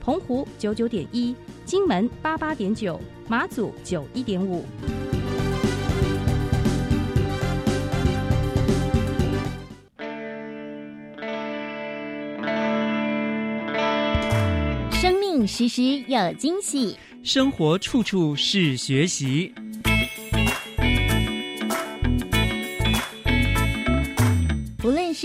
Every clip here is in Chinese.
澎湖九九点一，金门八八点九。马祖九一点五，生命时时有惊喜，生活处处是学习。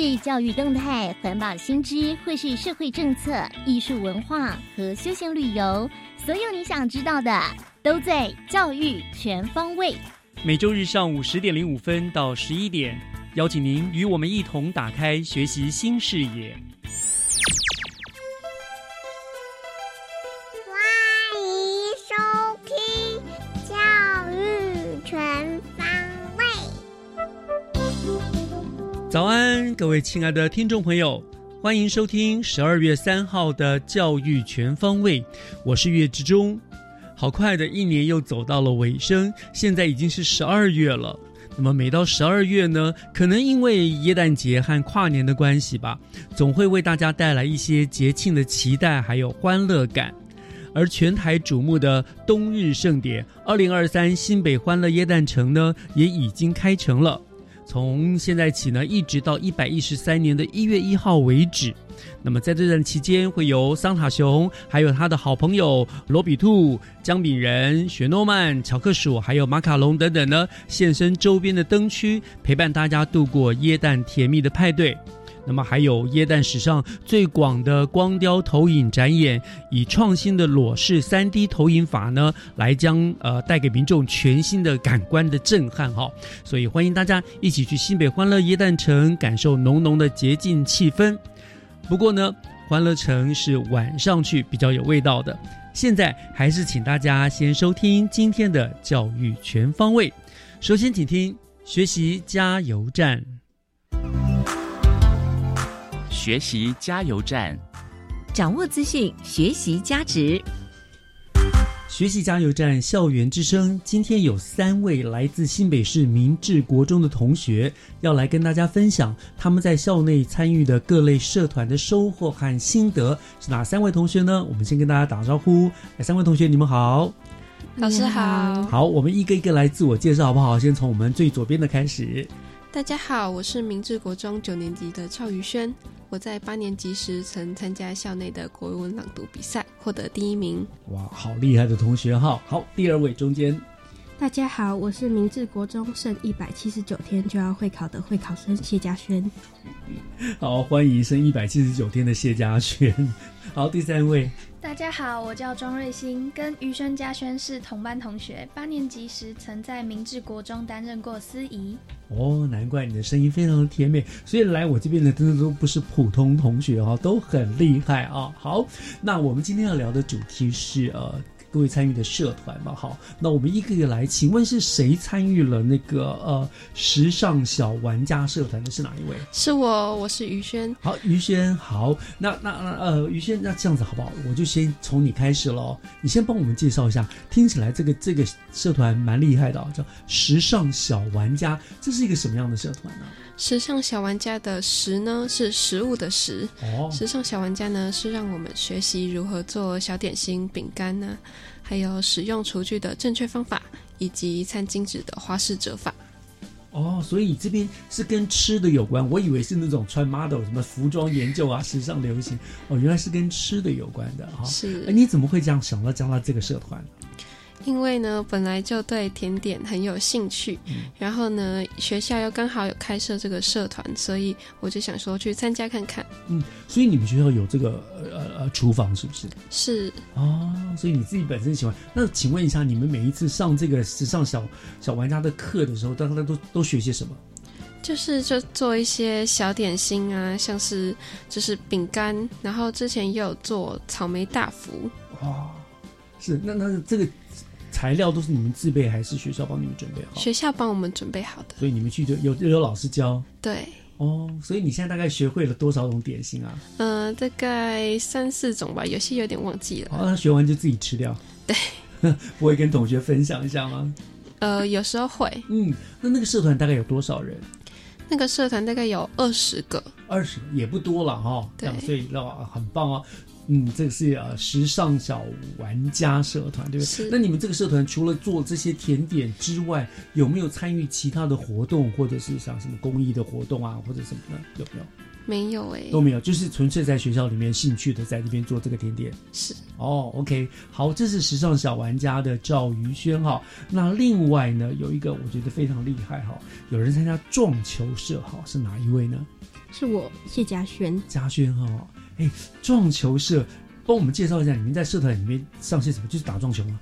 是教育动态、环保新知，或是社会政策、艺术文化和休闲旅游，所有你想知道的。都在教育全方位。每周日上午十点零五分到十一点，邀请您与我们一同打开学习新视野。早安，各位亲爱的听众朋友，欢迎收听十二月三号的教育全方位。我是岳志忠。好快的一年又走到了尾声，现在已经是十二月了。那么每到十二月呢，可能因为耶诞节和跨年的关系吧，总会为大家带来一些节庆的期待还有欢乐感。而全台瞩目的冬日盛典二零二三新北欢乐耶诞城呢，也已经开城了。从现在起呢，一直到一百一十三年的一月一号为止。那么在这段期间，会由桑塔熊，还有他的好朋友罗比兔、姜饼人、雪诺曼、巧克鼠，还有马卡龙等等呢，现身周边的灯区，陪伴大家度过耶诞甜蜜的派对。那么还有耶诞史上最广的光雕投影展演，以创新的裸视三 D 投影法呢，来将呃带给民众全新的感官的震撼哈。所以欢迎大家一起去新北欢乐耶诞城，感受浓浓的节庆气氛。不过呢，欢乐城是晚上去比较有味道的。现在还是请大家先收听今天的教育全方位。首先，请听学习加油站。学习加油站，掌握资讯，学习加值。学习加油站，校园之声。今天有三位来自新北市明治国中的同学，要来跟大家分享他们在校内参与的各类社团的收获和心得。是哪三位同学呢？我们先跟大家打招呼。三位同学，你们好，老师好。好，我们一个一个来自我介绍，好不好？先从我们最左边的开始。大家好，我是明治国中九年级的赵宇轩。我在八年级时曾参加校内的国文朗读比赛，获得第一名。哇，好厉害的同学哈！好，第二位中间。大家好，我是明治国中剩一百七十九天就要会考的会考生谢家轩。好，欢迎剩一百七十九天的谢家轩。好，第三位。大家好，我叫庄瑞欣，跟余轩、家轩是同班同学。八年级时曾在明治国中担任过司仪。哦，难怪你的声音非常的甜美。所以来我这边的真的都不是普通同学哈，都很厉害啊。好，那我们今天要聊的主题是呃。各位参与的社团嘛，好，那我们一个一个来。请问是谁参与了那个呃时尚小玩家社团的？是哪一位？是我，我是于轩。好，于轩，好，那那呃，于轩，那这样子好不好？我就先从你开始喽。你先帮我们介绍一下，听起来这个这个社团蛮厉害的，叫时尚小玩家，这是一个什么样的社团呢？时尚小玩家的“食”呢是食物的“食”，哦时尚小玩家呢是让我们学习如何做小点心、饼干呢，还有使用厨具的正确方法，以及餐巾纸的花式折法。哦，所以这边是跟吃的有关，我以为是那种穿 model 什么服装研究啊、时尚流行，哦，原来是跟吃的有关的哈。是，哎，你怎么会这样想到加入这个社团？因为呢，本来就对甜点很有兴趣，然后呢，学校又刚好有开设这个社团，所以我就想说去参加看看。嗯，所以你们学校有这个呃呃厨房是不是？是哦，所以你自己本身喜欢。那请问一下，你们每一次上这个时尚小小玩家的课的时候，大家都都学些什么？就是就做一些小点心啊，像是就是饼干，然后之前也有做草莓大福。哦，是那那这个。材料都是你们自备，还是学校帮你们准备好？学校帮我们准备好的。所以你们去就有有老师教。对。哦，所以你现在大概学会了多少种点心啊？嗯，大概三四种吧，有些有点忘记了。哦，那学完就自己吃掉？对。不会跟同学分享一下吗？呃，有时候会。嗯，那那个社团大概有多少人？那个社团大概有二十个，二十也不多了哈。对，所以那，很棒哦。嗯，这个是呃时尚小玩家社团，对不对？那你们这个社团除了做这些甜点之外，有没有参与其他的活动，或者是像什么公益的活动啊，或者什么的？有没有？没有哎，都没有，就是纯粹在学校里面兴趣的在那边做这个甜点。是哦，OK，好，这是时尚小玩家的赵于轩哈。那另外呢，有一个我觉得非常厉害哈，有人参加撞球社哈，是哪一位呢？是我谢家轩。家轩哈，哎，撞球社，帮我们介绍一下，你们在社团里面上些什么？就是打撞球吗？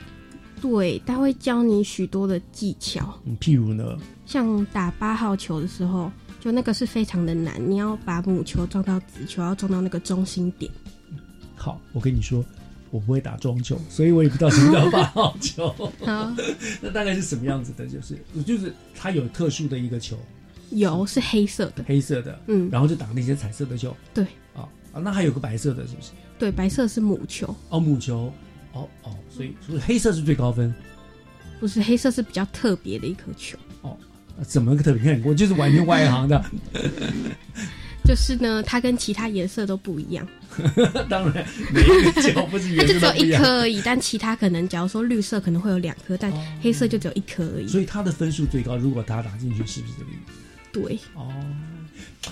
对，他会教你许多的技巧。嗯，譬如呢？像打八号球的时候。就那个是非常的难，你要把母球撞到子球，要撞到那个中心点。好，我跟你说，我不会打撞球，所以我也不知道什么叫八号球。好，那大概是什么样子的？就是，就是它有特殊的一个球，有是黑色的，黑色的，嗯，然后就打那些彩色的球。对，啊啊，那还有个白色的，是不是？对，白色是母球。哦，母球，哦哦，所以所以黑色是最高分。不是，黑色是比较特别的一颗球。哦。怎么个特别？看我就是完全外行的。就是呢，它跟其他颜色都不一样。当然，每一个球不是它就只有一颗而已。但其他可能，假如说绿色可能会有两颗，但黑色就只有一颗而已。所以它的分数最高。如果它打进去，是不是这个意思？对。哦，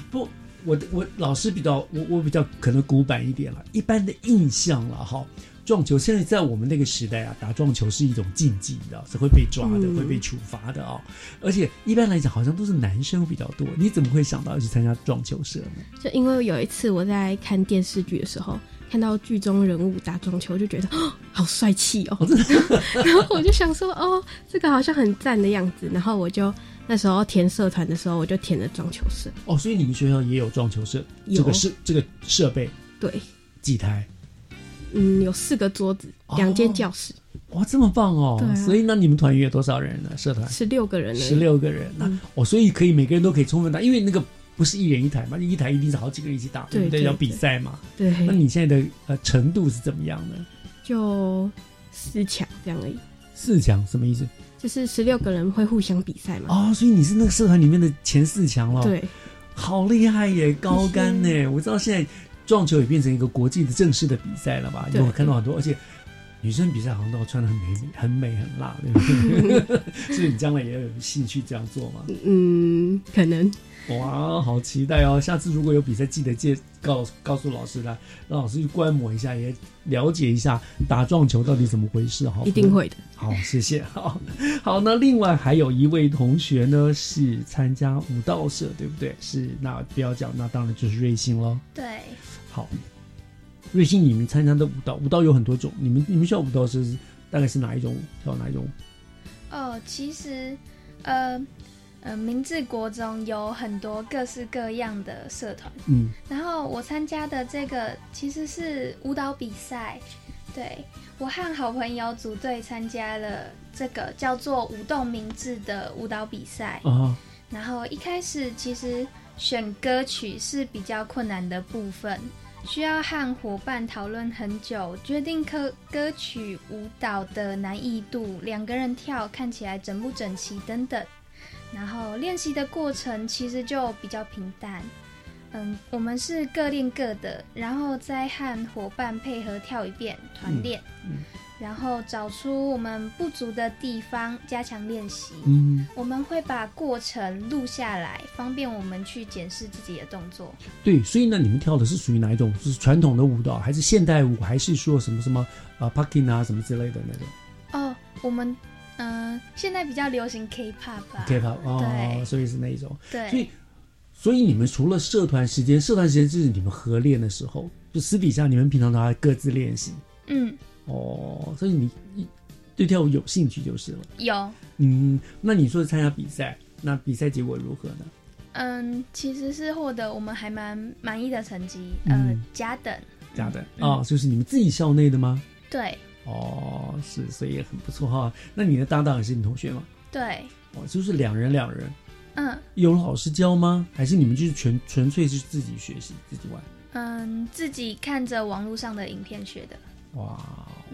不，我我老师比较我我比较可能古板一点了，一般的印象了哈。撞球现在在我们那个时代啊，打撞球是一种禁忌，你知道是会被抓的，会被处罚的啊。而且一般来讲，好像都是男生比较多。你怎么会想到要去参加撞球社呢？就因为有一次我在看电视剧的时候，看到剧中人物打撞球，就觉得哦，好帅气哦。然后我就想说，哦，这个好像很赞的样子。然后我就那时候填社团的时候，我就填了撞球社。哦，所以你们学校也有撞球社？这个设这个设备？对，几台？嗯，有四个桌子，两间教室。哇，这么棒哦！对，所以那你们团员有多少人呢？社团十六个人，十六个人。那哦，所以可以每个人都可以充分打，因为那个不是一人一台嘛，一台一定是好几个人一起打，对不对？要比赛嘛。对。那你现在的呃程度是怎么样呢？就四强这样而已。四强什么意思？就是十六个人会互相比赛嘛。哦，所以你是那个社团里面的前四强了。对。好厉害耶，高杆呢！我知道现在。撞球也变成一个国际的正式的比赛了吧？因为我看到很多，而且女生比赛好像都穿的很美、很美、很辣，对不对？所以你将来也要有兴趣这样做吗？嗯，可能。哇，好期待哦！下次如果有比赛，记得介告告诉老师来，让老师去观摩一下，也了解一下打撞球到底怎么回事。好，一定会的。好，谢谢。好，好。那另外还有一位同学呢，是参加舞蹈社，对不对？是，那不要讲，那当然就是瑞幸喽。对。好，瑞幸，你们参加的舞蹈，舞蹈有很多种。你们你们学校舞蹈是大概是哪一种？跳哪一种？哦，其实，呃，呃，明治国中有很多各式各样的社团。嗯，然后我参加的这个其实是舞蹈比赛。对我和好朋友组队参加了这个叫做“舞动明治”的舞蹈比赛。哦，然后一开始其实。选歌曲是比较困难的部分，需要和伙伴讨论很久，决定歌歌曲舞蹈的难易度，两个人跳看起来整不整齐等等。然后练习的过程其实就比较平淡，嗯，我们是各练各的，然后再和伙伴配合跳一遍团练。然后找出我们不足的地方，加强练习。嗯，我们会把过程录下来，方便我们去检视自己的动作。对，所以呢，你们跳的是属于哪一种？是传统的舞蹈，还是现代舞，还是说什么什么啊，parking 啊，什么之类的那种？哦，我们嗯，现在比较流行 K-pop 吧。K-pop 哦，所以是那一种。对。所以，所以你们除了社团时间，社团时间就是你们合练的时候，就私底下你们平常都还各自练习。嗯。哦，所以你对跳舞有兴趣就是了。有，嗯，那你说参加比赛，那比赛结果如何呢？嗯，其实是获得我们还蛮满意的成绩，呃，甲等。甲等啊，就是你们自己校内的吗？对。哦，是，所以也很不错哈。那你的搭档也是你同学吗？对。哦，就是两人两人。嗯。有老师教吗？还是你们就是纯纯粹是自己学习自己玩？嗯，自己看着网络上的影片学的。哇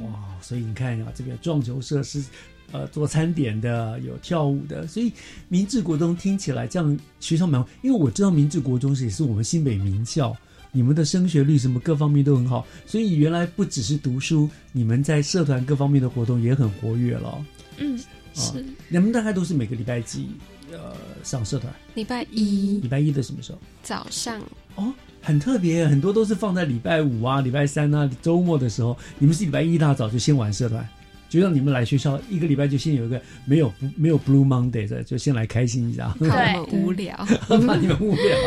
哇！所以你看啊，这边撞球社是呃做餐点的，有跳舞的，所以明治国中听起来这样学校蛮，因为我知道明治国中是也是我们新北名校，你们的升学率什么各方面都很好，所以原来不只是读书，你们在社团各方面的活动也很活跃了。嗯，是。你们大概都是每个礼拜几呃上社团？礼拜一。礼拜一的什么时候？早上。哦。很特别，很多都是放在礼拜五啊、礼拜三啊、周末的时候。你们是礼拜一大早就先玩社团，就让你们来学校一个礼拜就先有一个没有不没有 Blue Monday 的，就先来开心一下。怕你们无聊，怕你们无聊，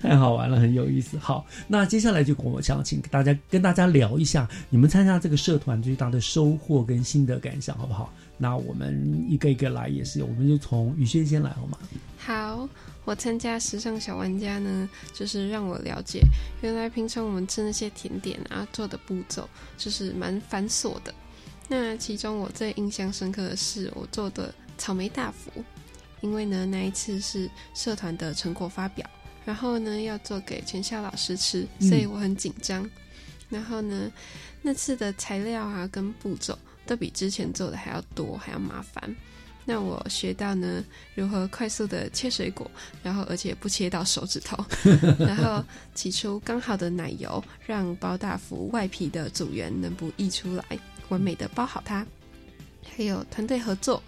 太好玩了，很有意思。好，那接下来就我想请大家跟大家聊一下你们参加这个社团最大的收获跟心得感想，好不好？那我们一个一个来也是，我们就从宇轩先来好吗？好。我参加时尚小玩家呢，就是让我了解，原来平常我们吃那些甜点啊，做的步骤就是蛮繁琐的。那其中我最印象深刻的是我做的草莓大福，因为呢那一次是社团的成果发表，然后呢要做给全校老师吃，所以我很紧张。然后呢那次的材料啊跟步骤都比之前做的还要多，还要麻烦。那我学到呢，如何快速的切水果，然后而且不切到手指头，然后挤出刚好的奶油，让包大福外皮的组员能不溢出来，完美的包好它。还有团队合作，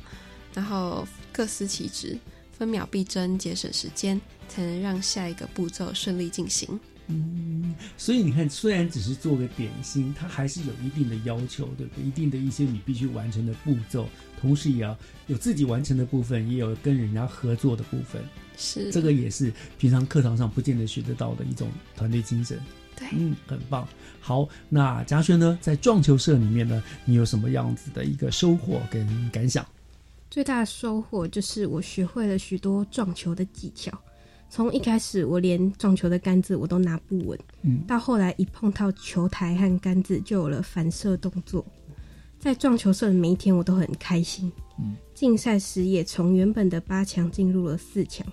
然后各司其职，分秒必争，节省时间，才能让下一个步骤顺利进行。嗯，所以你看，虽然只是做个点心，它还是有一定的要求，对不对？一定的一些你必须完成的步骤，同时也要有自己完成的部分，也有跟人家合作的部分。是，这个也是平常课堂上不见得学得到的一种团队精神。对，嗯，很棒。好，那嘉轩呢，在撞球社里面呢，你有什么样子的一个收获跟感想？最大的收获就是我学会了许多撞球的技巧。从一开始，我连撞球的杆子我都拿不稳，嗯，到后来一碰到球台和杆子就有了反射动作。在撞球社的每一天，我都很开心。嗯，竞赛时也从原本的八强进入了四强，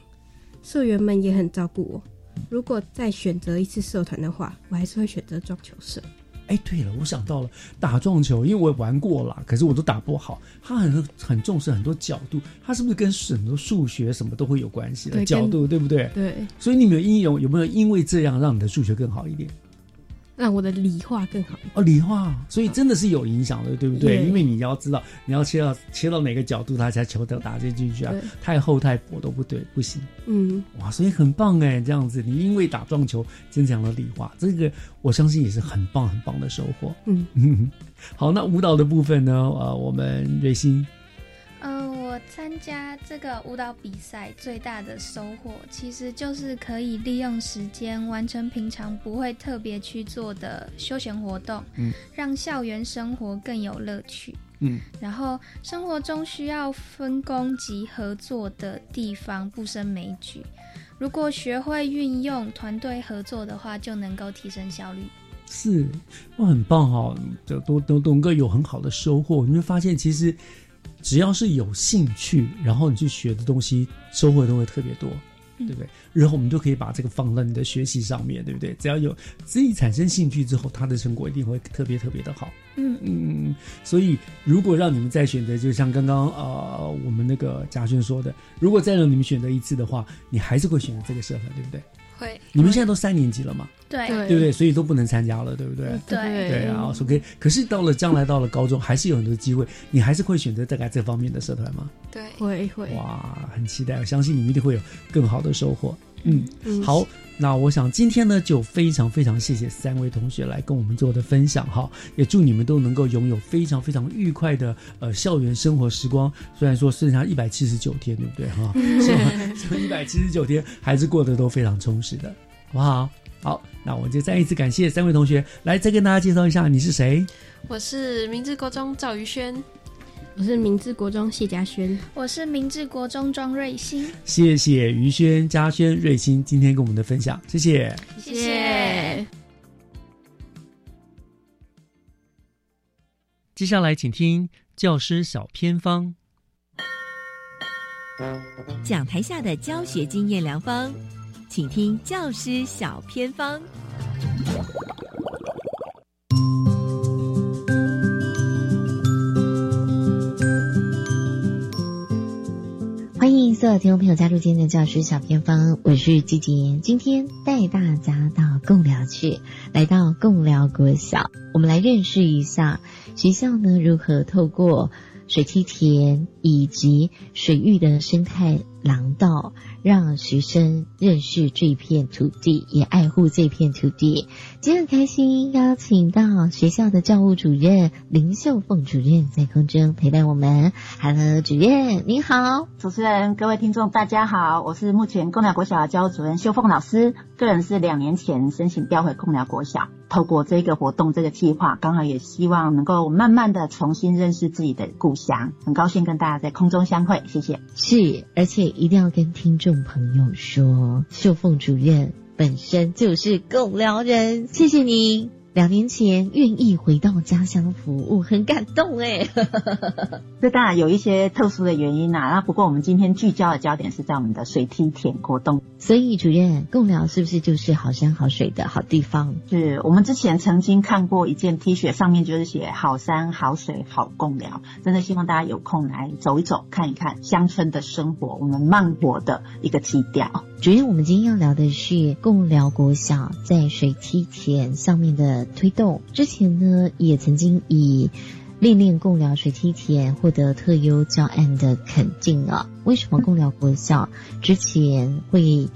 社员们也很照顾我。如果再选择一次社团的话，我还是会选择撞球社。哎，对了，我想到了打撞球，因为我玩过了，可是我都打不好。他很很重视很多角度，他是不是跟很多数学什么都会有关系的角度，对不对？对。所以你们有应用有没有因为这样让你的数学更好一点？让我的理化更好哦，理化，所以真的是有影响的，对不对？因为你要知道，你要切到切到哪个角度，它才球都打进去啊。太厚太薄都不对，不行。嗯，哇，所以很棒哎，这样子，你因为打撞球增强了理化，这个我相信也是很棒很棒的收获。嗯，好，那舞蹈的部分呢？呃，我们瑞星。我参加这个舞蹈比赛最大的收获，其实就是可以利用时间完成平常不会特别去做的休闲活动，嗯，让校园生活更有乐趣，嗯，然后生活中需要分工及合作的地方不胜枚举。如果学会运用团队合作的话，就能够提升效率。是，我很棒哈，都都都都能够有很好的收获。你会发现，其实。只要是有兴趣，然后你去学的东西，收获都会特别多，对不对？然后我们就可以把这个放到你的学习上面，对不对？只要有自己产生兴趣之后，它的成果一定会特别特别的好。嗯嗯。所以，如果让你们再选择，就像刚刚呃我们那个嘉轩说的，如果再让你们选择一次的话，你还是会选择这个社团，对不对？会，你们现在都三年级了嘛？对，对不对？所以都不能参加了，对不对？对，对啊。OK，可是到了将来到了高中，还是有很多机会，你还是会选择大概这方面的社团吗？对，会会。哇，很期待，我相信你们一定会有更好的收获。嗯，好。那我想今天呢，就非常非常谢谢三位同学来跟我们做的分享哈，也祝你们都能够拥有非常非常愉快的呃校园生活时光。虽然说剩下一百七十九天，对不对哈？这一百七十九天还是过得都非常充实的，好不好？好，那我就再一次感谢三位同学，来再跟大家介绍一下你是谁。我是明治高中赵于轩。我是明治国中谢家轩，我是明治国中庄瑞欣。谢谢于轩、嘉轩、瑞欣今天跟我们的分享，谢谢，谢谢。接下来，请听教师小偏方，讲台下的教学经验良方，请听教师小偏方。迎所有听众朋友加入今天的教师小偏方，我是季杰，今天带大家到共寮去，来到共寮国小，我们来认识一下学校呢如何透过水梯田以及水域的生态。廊道让学生认识这片土地，也爱护这片土地。今天很开心邀请到学校的教务主任林秀凤主任在空中陪伴我们。Hello，主任您好，主持人各位听众大家好，我是目前贡寮国小的教务主任秀凤老师，个人是两年前申请调回贡寮国小。透过这个活动，这个计划，刚好也希望能够慢慢的重新认识自己的故乡。很高兴跟大家在空中相会，谢谢。是，而且一定要跟听众朋友说，秀凤主任本身就是共聊人，谢谢你。两年前愿意回到家乡服务，很感动哎。这当然有一些特殊的原因呐。那不过我们今天聚焦的焦点是在我们的水梯田活动。所以主任，贡寮是不是就是好山好水的好地方？是我们之前曾经看过一件 T 恤，上面就是写“好山好水好贡寮”，真的希望大家有空来走一走，看一看乡村的生活，我们慢活的一个基调。主任，我们今天要聊的是贡寮国小在水梯田上面的推动。之前呢，也曾经以练练共寮水梯田获得特优教案的肯定啊。为什么共寮国小之前会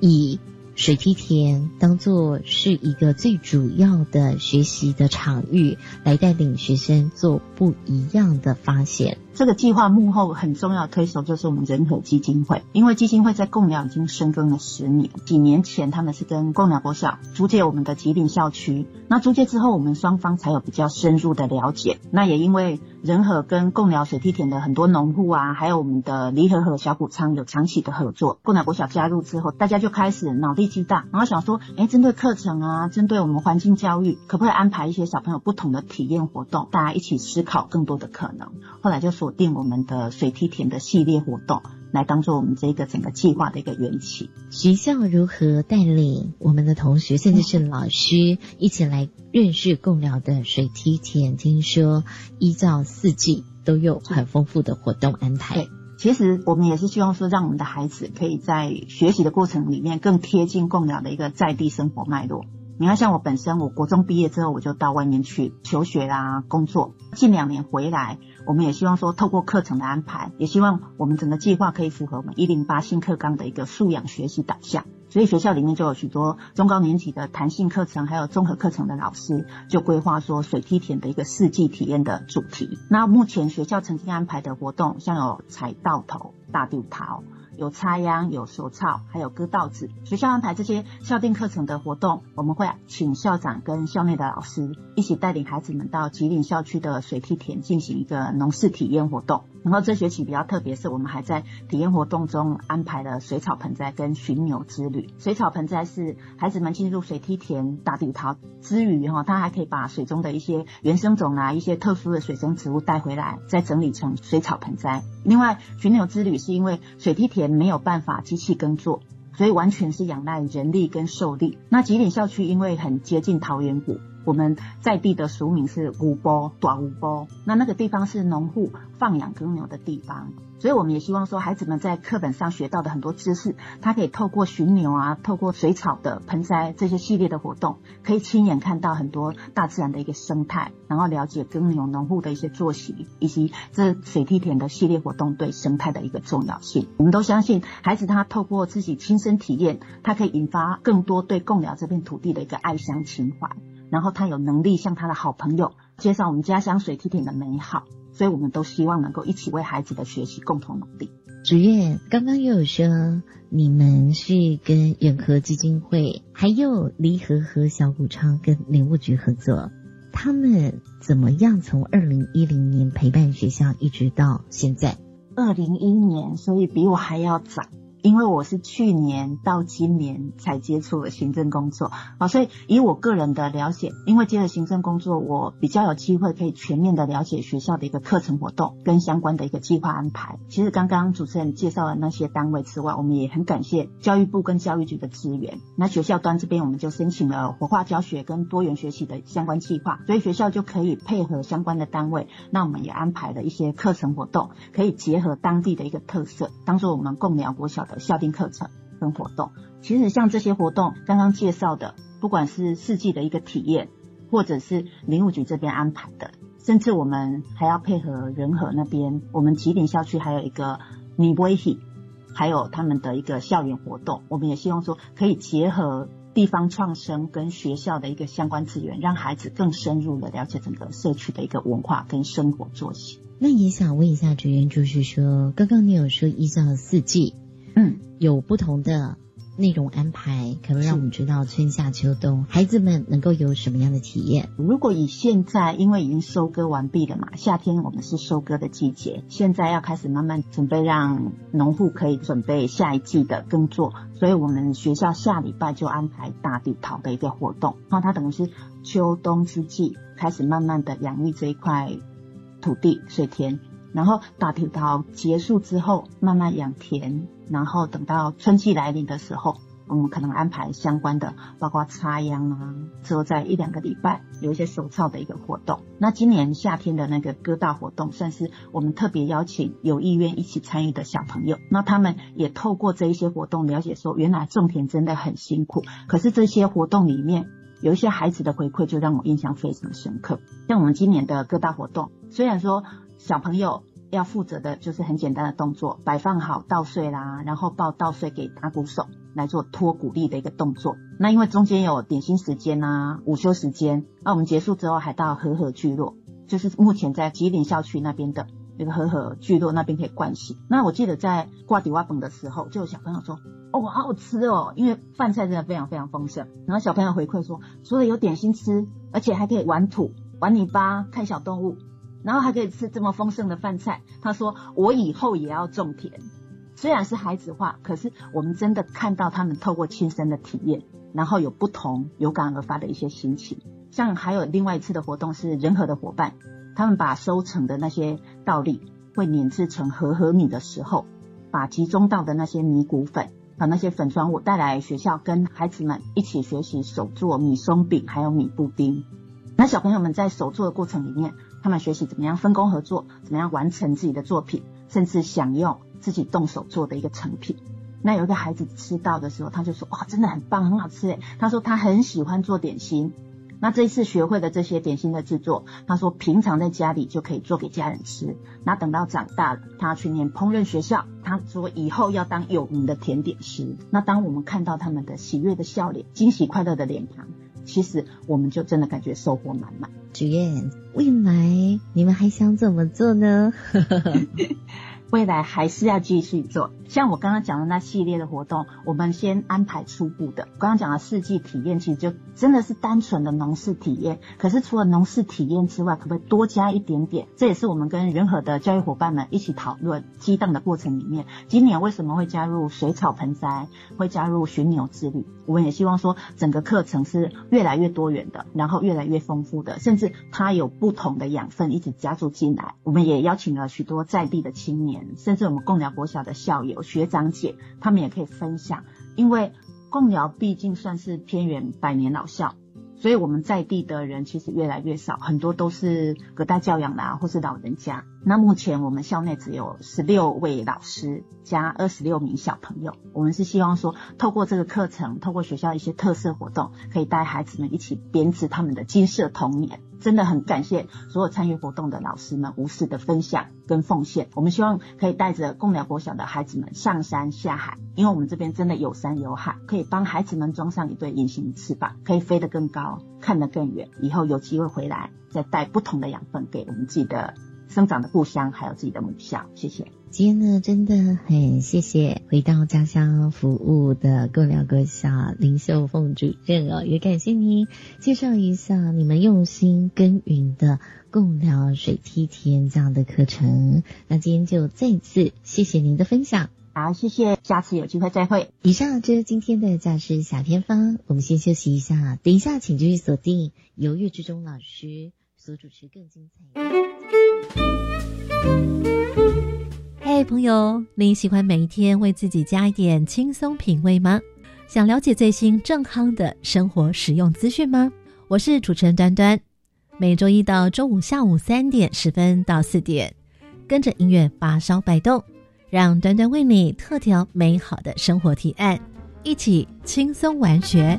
以水梯田当做是一个最主要的学习的场域，来带领学生做不一样的发现？这个计划幕后很重要推手就是我们仁和基金会，因为基金会在贡寮已经深耕了十年。几年前他们是跟贡寮国小租借我们的吉林校区，那租借之后我们双方才有比较深入的了解。那也因为仁和跟贡寮水梯田的很多农户啊，还有我们的离合和小谷仓有长期的合作，贡寮国小加入之后，大家就开始脑力激荡，然后想说，哎，针对课程啊，针对我们环境教育，可不可以安排一些小朋友不同的体验活动，大家一起思考更多的可能。后来就锁定我们的水梯田的系列活动，来当做我们这个整个计划的一个缘起。学校如何带领我们的同学，甚至是老师，一起来认识共寮的水梯田？听说依照四季都有很丰富的活动安排。对，其实我们也是希望说，让我们的孩子可以在学习的过程里面更贴近共寮的一个在地生活脉络。你看，像我本身，我国中毕业之后，我就到外面去求学啦，工作。近两年回来。我们也希望说，透过课程的安排，也希望我们整个计划可以符合我们一零八新课纲的一个素养学习导向。所以学校里面就有许多中高年级的弹性课程，还有综合课程的老师就规划说水梯田的一个四季体验的主题。那目前学校曾经安排的活动，像有踩稻头、大丢桃。有插秧，有手操，还有割稻子。学校安排这些校定课程的活动，我们会请校长跟校内的老师一起带领孩子们到吉林校区的水梯田进行一个农事体验活动。然后这学期比较特别，是我们还在体验活动中安排了水草盆栽跟寻牛之旅。水草盆栽是孩子们进入水梯田打地桃之余，哈，他还可以把水中的一些原生种啊、一些特殊的水生植物带回来，再整理成水草盆栽。另外，寻牛之旅是因为水梯田没有办法机器耕作，所以完全是仰赖人力跟受力。那吉林校区因为很接近桃源谷。我们在地的俗名是五波短五波，那那个地方是农户放养耕牛的地方，所以我们也希望说，孩子们在课本上学到的很多知识，他可以透过寻牛啊，透过水草的盆栽这些系列的活动，可以亲眼看到很多大自然的一个生态，然后了解耕牛农户的一些作息，以及这水梯田的系列活动对生态的一个重要性。我们都相信，孩子他透过自己亲身体验，他可以引发更多对贡寮这片土地的一个爱乡情怀。然后他有能力向他的好朋友介绍我们家乡水梯田的美好，所以我们都希望能够一起为孩子的学习共同努力。主任刚刚又有说你们是跟远和基金会，还有离合和小谷昌跟林务局合作，他们怎么样从二零一零年陪伴学校一直到现在？二零一年，所以比我还要早。因为我是去年到今年才接触了行政工作，啊，所以以我个人的了解，因为接了行政工作，我比较有机会可以全面的了解学校的一个课程活动跟相关的一个计划安排。其实刚刚主持人介绍的那些单位之外，我们也很感谢教育部跟教育局的资源。那学校端这边我们就申请了活化教学跟多元学习的相关计划，所以学校就可以配合相关的单位，那我们也安排了一些课程活动，可以结合当地的一个特色，当做我们共寮国小校定课程跟活动。其实像这些活动刚刚介绍的，不管是四季的一个体验，或者是林务局这边安排的，甚至我们还要配合仁和那边，我们吉林校区还有一个米波喜，还有他们的一个校园活动，我们也希望说可以结合地方创生跟学校的一个相关资源，让孩子更深入的了解整个社区的一个文化跟生活作息。那也想问一下主任，就是说，刚刚你有说依照四季，嗯，有不同的内容安排，可能让我们知道春夏秋冬孩子们能够有什么样的体验。如果以现在，因为已经收割完毕了嘛，夏天我们是收割的季节，现在要开始慢慢准备，让农户可以准备下一季的耕作，所以我们学校下礼拜就安排大地跑的一个活动，那它等于是秋冬之际开始慢慢的养育这一块。土地水田，然后大地桃结束之后，慢慢养田，然后等到春季来临的时候，我们可能安排相关的，包括插秧啊，之后在一两个礼拜有一些手操的一个活动。那今年夏天的那个割稻活动，算是我们特别邀请有意愿一起参与的小朋友，那他们也透过这一些活动了解说，原来种田真的很辛苦，可是这些活动里面。有一些孩子的回馈就让我印象非常深刻，像我们今年的各大活动，虽然说小朋友要负责的就是很简单的动作，摆放好稻穗啦，然后抱稻穗给打鼓手来做托鼓励的一个动作。那因为中间有点心时间啊，午休时间，那我们结束之后还到和和聚落，就是目前在吉林校区那边的。那个和和聚落那边可以灌洗。那我记得在挂底瓦本的时候，就有小朋友说：“哦，好好吃哦，因为饭菜真的非常非常丰盛。”然后小朋友回馈说：“除了有点心吃，而且还可以玩土、玩泥巴、看小动物，然后还可以吃这么丰盛的饭菜。”他说：“我以后也要种田。”虽然是孩子话，可是我们真的看到他们透过亲身的体验，然后有不同有感而发的一些心情。像还有另外一次的活动是仁和的伙伴。他们把收成的那些稻粒会碾制成和和米的时候，把集中到的那些米谷粉和那些粉装物带来学校，跟孩子们一起学习手做米松饼，还有米布丁。那小朋友们在手做的过程里面，他们学习怎么样分工合作，怎么样完成自己的作品，甚至享用自己动手做的一个成品。那有一个孩子吃到的时候，他就说：“哇，真的很棒，很好吃诶。”他说他很喜欢做点心。那这一次学会的这些点心的制作，他说平常在家里就可以做给家人吃。那等到长大了，他要去念烹饪学校，他说以后要当有名的甜点师。那当我们看到他们的喜悦的笑脸、惊喜快乐的脸庞，其实我们就真的感觉收获满满。主任，未来你们还想怎么做呢？未来还是要继续做，像我刚刚讲的那系列的活动，我们先安排初步的。刚刚讲的四季体验，其实就真的是单纯的农事体验。可是除了农事体验之外，可不可以多加一点点？这也是我们跟仁和的教育伙伴们一起讨论激荡的过程里面。今年为什么会加入水草盆栽，会加入寻牛之旅？我们也希望说，整个课程是越来越多元的，然后越来越丰富的，甚至它有不同的养分一直加入进来。我们也邀请了许多在地的青年。甚至我们共寮国小的校友、学长姐，他们也可以分享，因为共寮毕竟算是偏远百年老校，所以我们在地的人其实越来越少，很多都是隔代教养的啊，或是老人家。那目前我们校内只有十六位老师加二十六名小朋友，我们是希望说，透过这个课程，透过学校一些特色活动，可以带孩子们一起编织他们的金色童年。真的很感谢所有参与活动的老师们无私的分享跟奉献。我们希望可以带着共寮国小的孩子们上山下海，因为我们这边真的有山有海，可以帮孩子们装上一对隐形翅膀，可以飞得更高，看得更远。以后有机会回来，再带不同的养分给我们自己的。生长的故乡，还有自己的母校，谢谢。今天呢，真的很谢谢回到家乡服务的共寮国小林秀凤主任哦，也感谢您介绍一下你们用心耕耘的共寮水梯田这样的课程。那今天就再次谢谢您的分享。好，谢谢，下次有机会再会。以上就是今天的教师小偏方，我们先休息一下，等一下请继续锁定由岳志忠老师所主持更精彩。嘿，朋友，你喜欢每一天为自己加一点轻松品味吗？想了解最新正康的生活实用资讯吗？我是主持人端端，每周一到周五下午三点十分到四点，跟着音乐发烧摆动。让端端为你特调美好的生活提案，一起轻松玩学。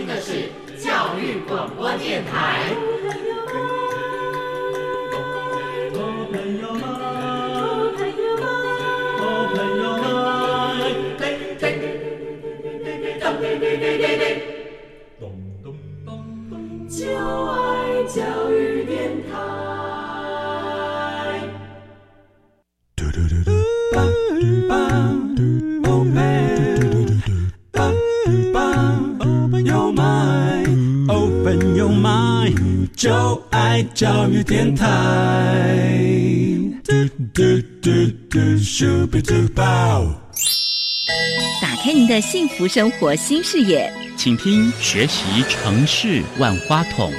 听的是教育广播电台。就爱教育就爱教育电台。打开您的幸福生活新视野，请听学习城市万花筒。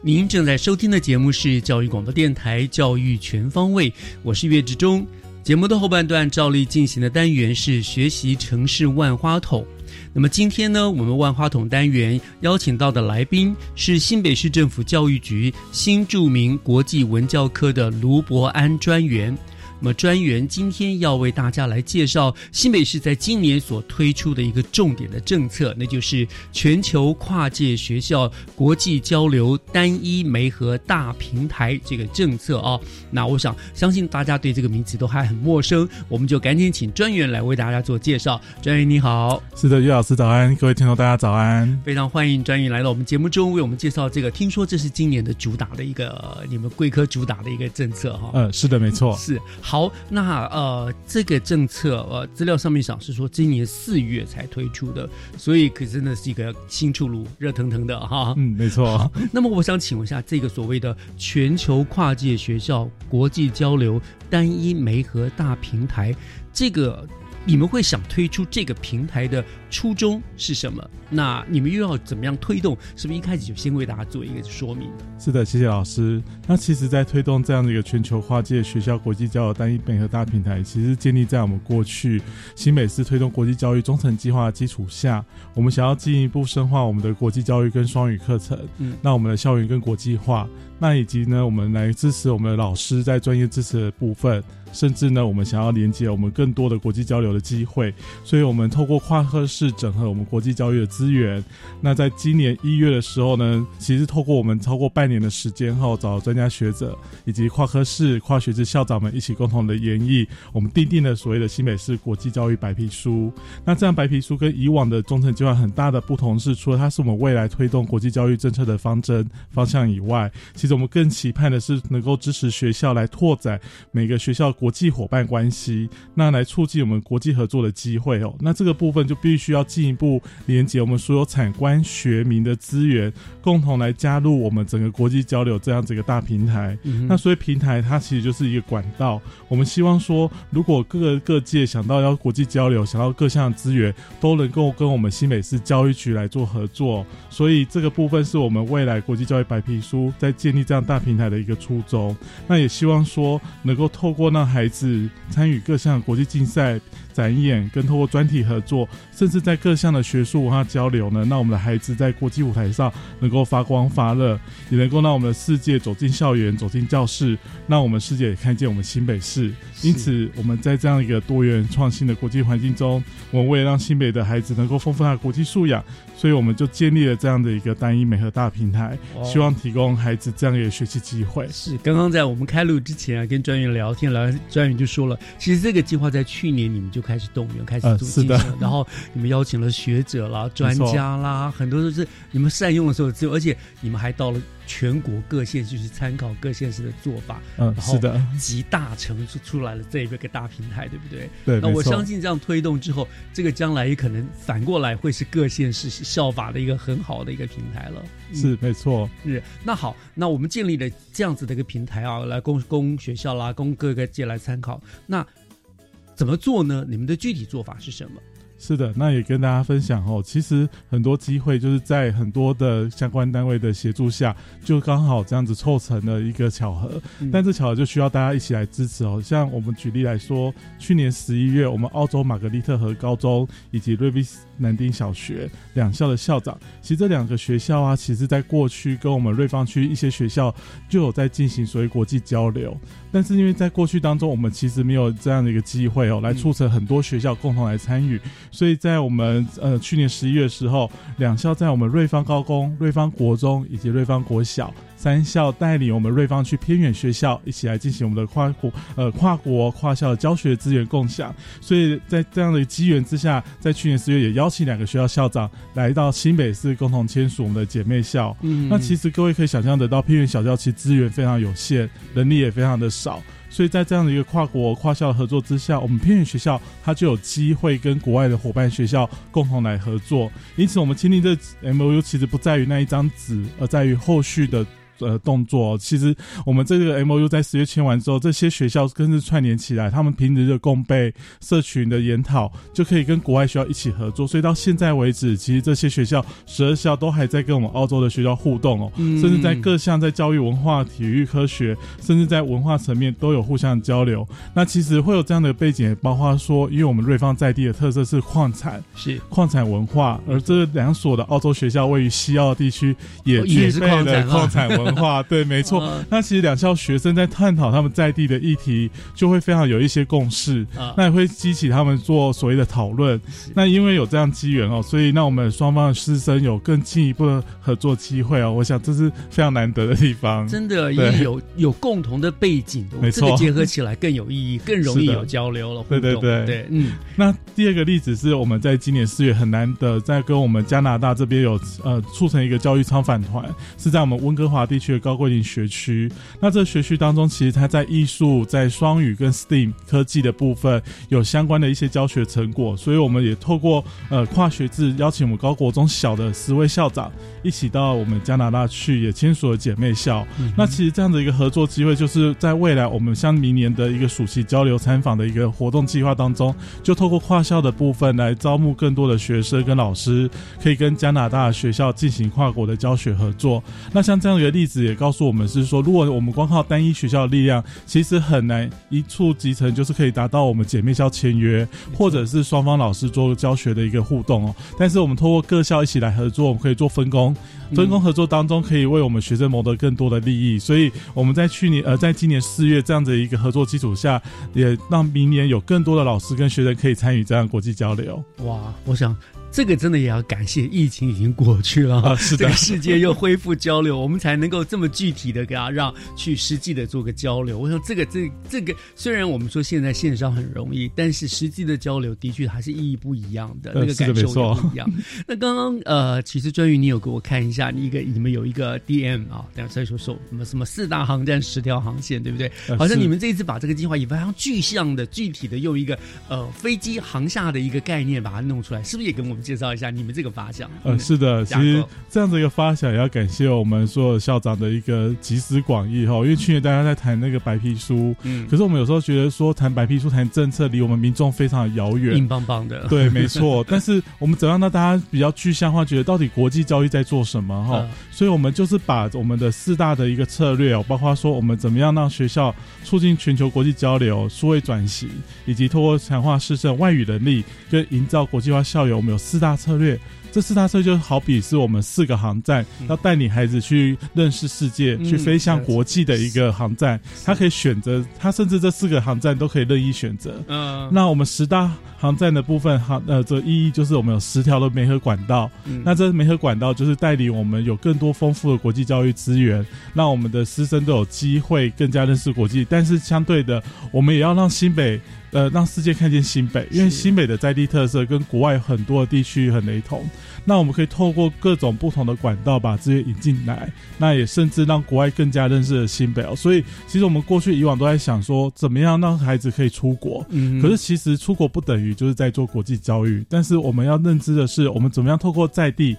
您正在收听的节目是教育广播电台《教育全方位》，我是岳志忠。节目的后半段照例进行的单元是学习城市万花筒。那么今天呢，我们万花筒单元邀请到的来宾是新北市政府教育局新著名国际文教科的卢伯安专员。那么专员今天要为大家来介绍新北市在今年所推出的一个重点的政策，那就是全球跨界学校国际交流单一媒合大平台这个政策啊。那我想相信大家对这个名词都还很陌生，我们就赶紧请专员来为大家做介绍。专员你好，是的，岳老师早安，各位听众大家早安，非常欢迎专员来到我们节目中为我们介绍这个。听说这是今年的主打的一个你们贵科主打的一个政策哈。嗯，是的，没错，是。好，那呃，这个政策呃，资料上面显示说今年四月才推出的，所以可真的是一个新出炉、热腾腾的哈。嗯，没错。那么我想请问一下，这个所谓的全球跨界学校国际交流单一媒合大平台，这个。你们会想推出这个平台的初衷是什么？那你们又要怎么样推动？是不是一开始就先为大家做一个说明？是的，谢谢老师。那其实，在推动这样的一个全球跨界学校国际交流单一媒合大平台，其实建立在我们过去新美市推动国际教育中层计划的基础下，我们想要进一步深化我们的国际教育跟双语课程。嗯，那我们的校园跟国际化，那以及呢，我们来支持我们的老师在专业支持的部分。甚至呢，我们想要连接我们更多的国际交流的机会，所以我们透过跨科是整合我们国际教育的资源。那在今年一月的时候呢，其实透过我们超过半年的时间后，找专家学者以及跨科室、跨学制校长们一起共同的研议，我们订定了所谓的新北市国际教育白皮书。那这样白皮书跟以往的中层计划很大的不同是，除了它是我们未来推动国际教育政策的方针方向以外，其实我们更期盼的是能够支持学校来拓展每个学校。国际伙伴关系，那来促进我们国际合作的机会哦。那这个部分就必须要进一步连接我们所有产官学民的资源，共同来加入我们整个国际交流这样子一个大平台。那所以平台它其实就是一个管道。我们希望说，如果各个各界想到要国际交流，想到各项资源，都能够跟我们新北市教育局来做合作。所以这个部分是我们未来国际教育白皮书在建立这样大平台的一个初衷。那也希望说，能够透过让孩子参与各项国际竞赛。展演跟透过专题合作，甚至在各项的学术文化交流呢，让我们的孩子在国际舞台上能够发光发热，也能够让我们的世界走进校园、走进教室，让我们世界也看见我们新北市。因此，我们在这样一个多元创新的国际环境中，我们为了让新北的孩子能够丰富他的国际素养，所以我们就建立了这样的一个单一美和大平台，希望提供孩子这样一个学习机会。是刚刚在我们开录之前啊，跟专员聊天，聊专员就说了，其实这个计划在去年你们就。开始动员，开始做进行，然后你们邀请了学者啦、专家啦，很多都是你们善用的时候，而且你们还到了全国各县市去参考各县市的做法，嗯，是的，集大成出出来了这一个大平台，对不对？对，那我相信这样推动之后，这个将来也可能反过来会是各县市效法的一个很好的一个平台了。是，没错。是，那好，那我们建立了这样子的一个平台啊，来供供学校啦，供各个界来参考。那怎么做呢？你们的具体做法是什么？是的，那也跟大家分享哦。其实很多机会就是在很多的相关单位的协助下，就刚好这样子凑成了一个巧合。但这巧合就需要大家一起来支持哦。像我们举例来说，去年十一月，我们澳洲玛格丽特河高中以及瑞比斯南丁小学两校的校长，其实这两个学校啊，其实在过去跟我们瑞芳区一些学校就有在进行所谓国际交流。但是因为在过去当中，我们其实没有这样的一个机会哦，来促成很多学校共同来参与。所以在我们呃去年十一月的时候，两校在我们瑞芳高工、瑞芳国中以及瑞芳国小三校带领我们瑞芳去偏远学校一起来进行我们的跨国呃跨国跨校的教学资源共享。所以在这样的机缘之下，在去年四月也邀请两个学校校长来到新北市共同签署我们的姐妹校。嗯，那其实各位可以想象得到，偏远小校其实资源非常有限，人力也非常的。少，所以在这样的一个跨国跨校的合作之下，我们偏远学校它就有机会跟国外的伙伴学校共同来合作。因此，我们签订这 M O U 其实不在于那一张纸，而在于后续的。呃，动作其实我们这个 M O U 在十月签完之后，这些学校更是串联起来，他们平时的共备、社群的研讨，就可以跟国外学校一起合作。所以到现在为止，其实这些学校十二校都还在跟我们澳洲的学校互动哦，甚至在各项在教育、文化、体育、科学，甚至在文化层面都有互相交流。那其实会有这样的背景，包括说，因为我们瑞芳在地的特色是矿产，是矿产文化，而这两所的澳洲学校位于西澳地区，也具备了矿产文。文化对，没错。那其实两校学生在探讨他们在地的议题，就会非常有一些共识。那也会激起他们做所谓的讨论。那因为有这样机缘哦，所以那我们双方的师生有更进一步的合作机会哦。我想这是非常难得的地方。真的，也有有共同的背景，没错，结合起来更有意义，更容易有交流了。对对对对，嗯。那第二个例子是我们在今年四月很难得在跟我们加拿大这边有呃促成一个教育参访团，是在我们温哥华地。区的高贵林学区，那这学区当中，其实它在艺术、在双语跟 STEAM 科技的部分有相关的一些教学成果，所以我们也透过呃跨学制邀请我们高国中小的十位校长一起到我们加拿大去，也签署了姐妹校。那其实这样的一个合作机会，就是在未来我们像明年的一个暑期交流参访的一个活动计划当中，就透过跨校的部分来招募更多的学生跟老师，可以跟加拿大学校进行跨国的教学合作。那像这样一个例。子也告诉我们是说，如果我们光靠单一学校的力量，其实很难一触即成，就是可以达到我们姐妹校签约，或者是双方老师做教学的一个互动哦。但是我们通过各校一起来合作，我们可以做分工，分工合作当中可以为我们学生谋得更多的利益。所以我们在去年呃，在今年四月这样的一个合作基础下，也让明年有更多的老师跟学生可以参与这样国际交流。哇，我想。这个真的也要感谢疫情已经过去了，是的，这个世界又恢复交流，我们才能够够这么具体的给他让去实际的做个交流。我想这个这这个虽然我们说现在线上很容易，但是实际的交流的确还是意义不一样的，那个感受也不一样。那刚刚呃，其实专于你有给我看一下，你一个你们有一个 DM 啊，等下再说说什么什么四大航站十条航线，对不对？好像你们这一次把这个计划以非常具象的、具体的用一个呃飞机航下的一个概念把它弄出来，是不是也跟我们介绍一下你们这个发想？呃，是的，其实这样子一个发想也要感谢我们所有校长的一个集思广益哈。因为去年大家在谈那个白皮书，嗯，可是我们有时候觉得说谈白皮书、谈政策离我们民众非常遥远，硬邦邦的。对，没错。但是我们怎样让大家比较具象化，觉得到底国际教育在做什么哈？所以我们就是把我们的四大的一个策略哦，包括说我们怎么样让学校促进全球国际交流、数位转型，以及通过强化师生外语能力跟营造国际化校园，我们有四大策略。这四大车就好比是我们四个航站，要带领孩子去认识世界、去飞向国际的一个航站。他可以选择，他甚至这四个航站都可以任意选择。嗯，那我们十大航站的部分，航呃，这意义就是我们有十条的媒合管道。那这媒合管道就是带领我们有更多丰富的国际教育资源，让我们的师生都有机会更加认识国际。但是相对的，我们也要让新北。呃，让世界看见新北，因为新北的在地特色跟国外很多的地区很雷同。那我们可以透过各种不同的管道把资源引进来，那也甚至让国外更加认识了新北哦。所以，其实我们过去以往都在想说，怎么样让孩子可以出国？嗯，可是其实出国不等于就是在做国际教育，但是我们要认知的是，我们怎么样透过在地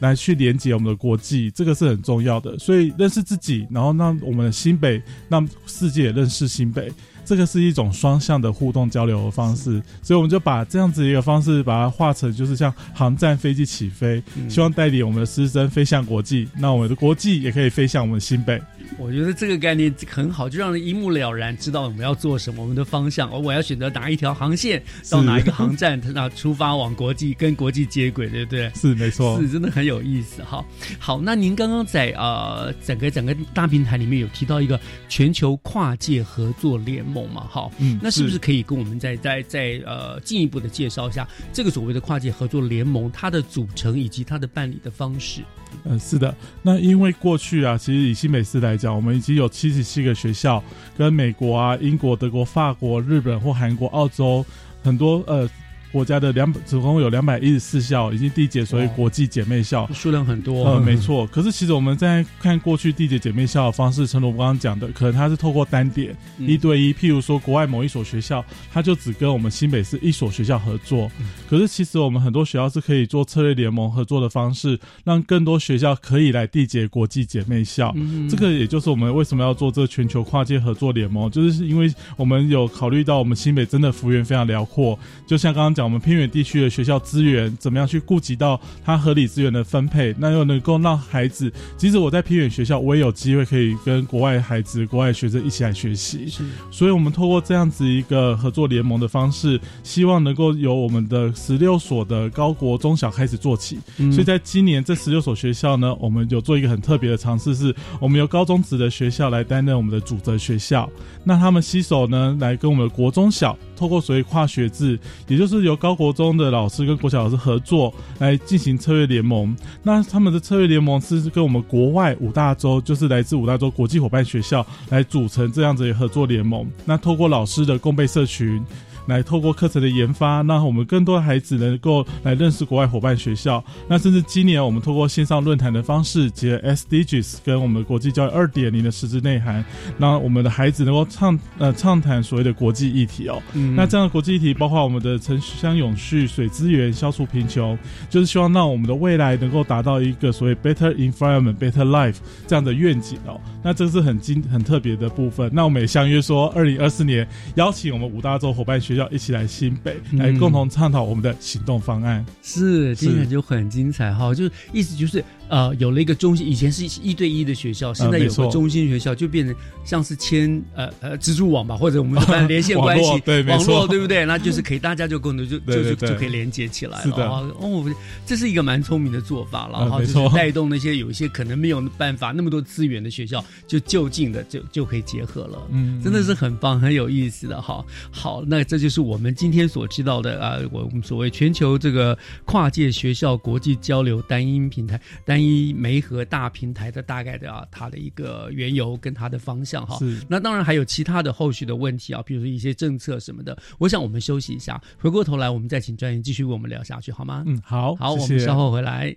来去连接我们的国际，这个是很重要的。所以，认识自己，然后让我们的新北，让世界也认识新北。这个是一种双向的互动交流的方式，所以我们就把这样子一个方式把它化成，就是像航站飞机起飞，希望带领我们的师生飞向国际，那我们的国际也可以飞向我们新北。我觉得这个概念很好，就让人一目了然，知道我们要做什么，我们的方向，而我要选择哪一条航线，到哪一个航站，那出发往国际，跟国际接轨，对不对？是没错，是真的很有意思哈。好，那您刚刚在呃整个整个大平台里面有提到一个全球跨界合作联盟嘛？好，嗯，那是不是可以跟我们再再再呃进一步的介绍一下这个所谓的跨界合作联盟它的组成以及它的办理的方式？嗯，是的。那因为过去啊，其实以新美式来讲，我们已经有七十七个学校跟美国啊、英国、德国、法国、日本或韩国、澳洲很多呃。国家的两总共有两百一十四校已经缔结所谓国际姐妹校，数量很多。呃，没错。可是其实我们在看过去缔结姐妹校的方式，陈总刚刚讲的，可能它是透过单点一对一，譬如说国外某一所学校，它就只跟我们新北市一所学校合作。可是其实我们很多学校是可以做策略联盟合作的方式，让更多学校可以来缔结国际姐妹校。这个也就是我们为什么要做这个全球跨界合作联盟，就是因为我们有考虑到我们新北真的幅员非常辽阔，就像刚刚讲。我们偏远地区的学校资源怎么样去顾及到它合理资源的分配？那又能够让孩子，即使我在偏远学校，我也有机会可以跟国外孩子、国外学生一起来学习。是，所以我们透过这样子一个合作联盟的方式，希望能够由我们的十六所的高国中小开始做起。所以在今年这十六所学校呢，我们有做一个很特别的尝试，是我们由高中职的学校来担任我们的主责学校。那他们携手呢，来跟我们的国中小，透过所谓跨学制，也就是由高国中的老师跟国小老师合作来进行策略联盟。那他们的策略联盟是跟我们国外五大洲，就是来自五大洲国际伙伴学校来组成这样子的合作联盟。那透过老师的共备社群。来透过课程的研发，让我们更多的孩子能够来认识国外伙伴学校。那甚至今年我们透过线上论坛的方式，结合 SDGs 跟我们国际教育二点零的实质内涵，让我们的孩子能够畅呃畅谈所谓的国际议题哦。嗯那这样的国际议题包括我们的城乡永续、水资源、消除贫穷，就是希望让我们的未来能够达到一个所谓 better environment、better life 这样的愿景哦。那这是很精很特别的部分。那我们也相约说，二零二四年邀请我们五大洲伙伴学。要一起来新北，来共同探讨我们的行动方案。是，听起来就很精彩哈。就意思就是。呃，有了一个中心，以前是一对一的学校，现在有个中心学校，就变成像是牵呃呃蜘蛛网吧，或者我们般连线关系，网络对不对？那就是可以大家就共同就 就就就可以连接起来了。哦，这是一个蛮聪明的做法了，然后就是带动那些有一些可能没有办法那么多资源的学校，就就近的就就可以结合了。嗯，真的是很棒，很有意思的哈。好，那这就是我们今天所知道的啊，我们所谓全球这个跨界学校国际交流单音平台单。单一媒和大平台的大概的啊，它的一个缘由跟它的方向哈。是。那当然还有其他的后续的问题啊，比如说一些政策什么的。我想我们休息一下，回过头来我们再请专员继续为我们聊下去，好吗？嗯，好，好，我们稍后回来。